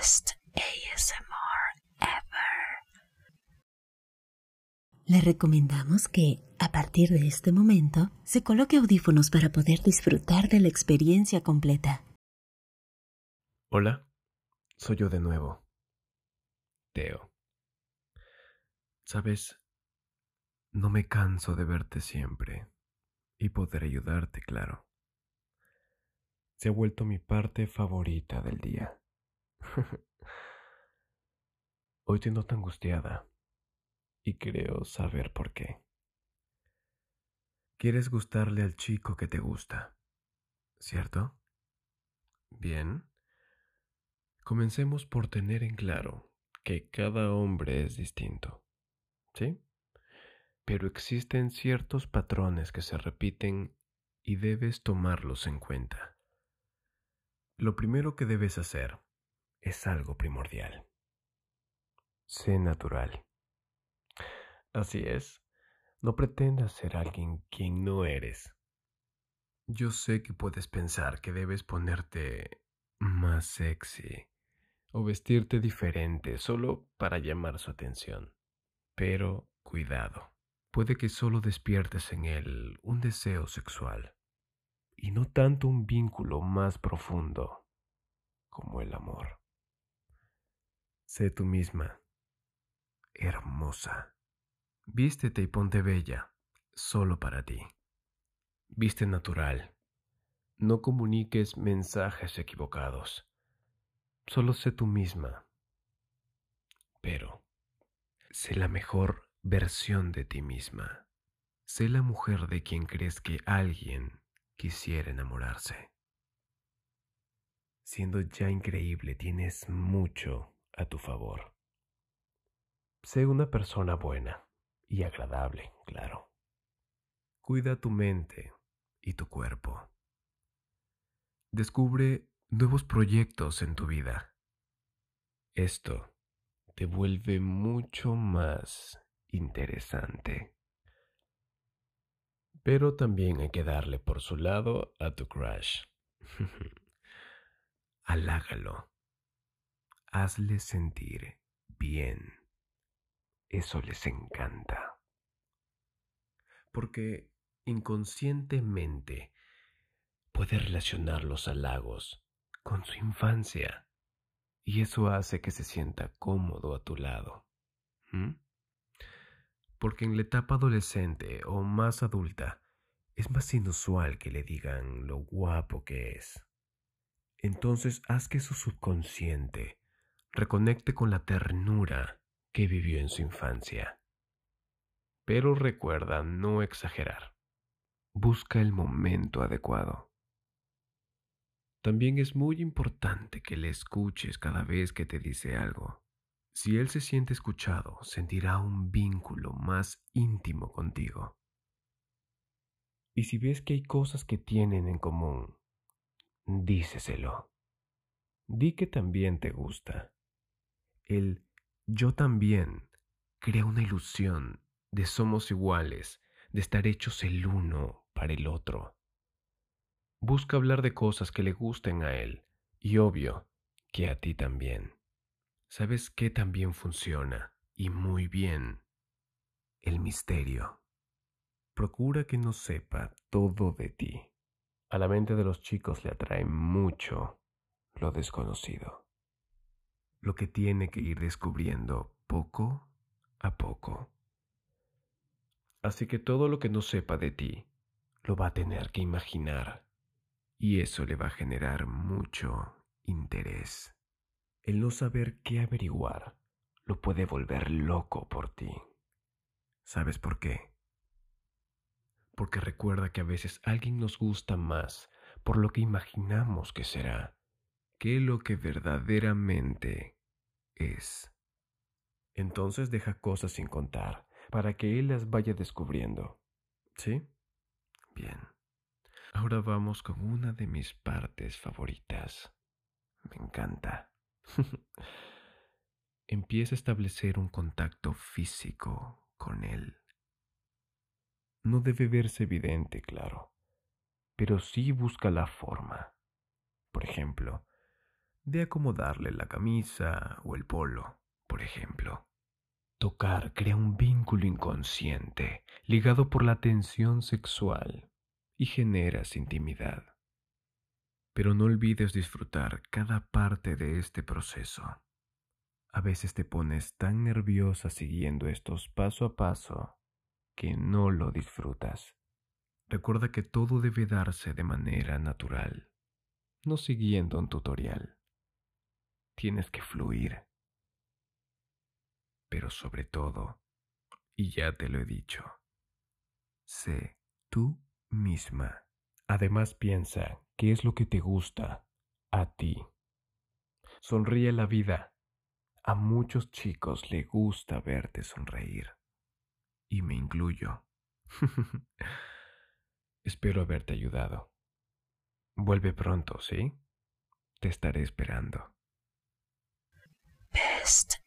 best ASMR ever. Le recomendamos que, a partir de este momento, se coloque audífonos para poder disfrutar de la experiencia completa. Hola, soy yo de nuevo. Teo. Sabes, no me canso de verte siempre y poder ayudarte, claro. Se ha vuelto mi parte favorita del día. Hoy te noto angustiada y creo saber por qué. Quieres gustarle al chico que te gusta, ¿cierto? Bien. Comencemos por tener en claro que cada hombre es distinto, ¿sí? Pero existen ciertos patrones que se repiten y debes tomarlos en cuenta. Lo primero que debes hacer es algo primordial. Sé natural. Así es, no pretendas ser alguien quien no eres. Yo sé que puedes pensar que debes ponerte más sexy o vestirte diferente solo para llamar su atención. Pero cuidado, puede que solo despiertes en él un deseo sexual y no tanto un vínculo más profundo como el amor. Sé tú misma, hermosa. Vístete y ponte bella, solo para ti. Viste natural. No comuniques mensajes equivocados. Solo sé tú misma. Pero, sé la mejor versión de ti misma. Sé la mujer de quien crees que alguien quisiera enamorarse. Siendo ya increíble, tienes mucho a tu favor. Sé una persona buena y agradable, claro. Cuida tu mente y tu cuerpo. Descubre nuevos proyectos en tu vida. Esto te vuelve mucho más interesante. Pero también hay que darle por su lado a tu crush. Alágalo. Hazle sentir bien. Eso les encanta. Porque inconscientemente puede relacionar los halagos con su infancia y eso hace que se sienta cómodo a tu lado. Porque en la etapa adolescente o más adulta es más inusual que le digan lo guapo que es. Entonces haz que su subconsciente reconecte con la ternura que vivió en su infancia. Pero recuerda no exagerar. Busca el momento adecuado. También es muy importante que le escuches cada vez que te dice algo. Si él se siente escuchado, sentirá un vínculo más íntimo contigo. Y si ves que hay cosas que tienen en común, díceselo. Di que también te gusta. El yo también crea una ilusión de somos iguales, de estar hechos el uno para el otro. Busca hablar de cosas que le gusten a él y obvio que a ti también. ¿Sabes qué también funciona? Y muy bien. El misterio. Procura que no sepa todo de ti. A la mente de los chicos le atrae mucho lo desconocido. Lo que tiene que ir descubriendo poco a poco. Así que todo lo que no sepa de ti lo va a tener que imaginar y eso le va a generar mucho interés. El no saber qué averiguar lo puede volver loco por ti. ¿Sabes por qué? porque recuerda que a veces alguien nos gusta más por lo que imaginamos que será que lo que verdaderamente es. Entonces deja cosas sin contar para que él las vaya descubriendo. ¿Sí? Bien. Ahora vamos con una de mis partes favoritas. Me encanta. Empieza a establecer un contacto físico con él. No debe verse evidente, claro, pero sí busca la forma. Por ejemplo, de acomodarle la camisa o el polo, por ejemplo. Tocar crea un vínculo inconsciente ligado por la tensión sexual y generas intimidad. Pero no olvides disfrutar cada parte de este proceso. A veces te pones tan nerviosa siguiendo estos paso a paso que no lo disfrutas. Recuerda que todo debe darse de manera natural, no siguiendo un tutorial. Tienes que fluir. Pero sobre todo, y ya te lo he dicho, sé tú misma. Además piensa qué es lo que te gusta a ti. Sonríe la vida. A muchos chicos le gusta verte sonreír. Y me incluyo. Espero haberte ayudado. Vuelve pronto, ¿sí? Te estaré esperando. Best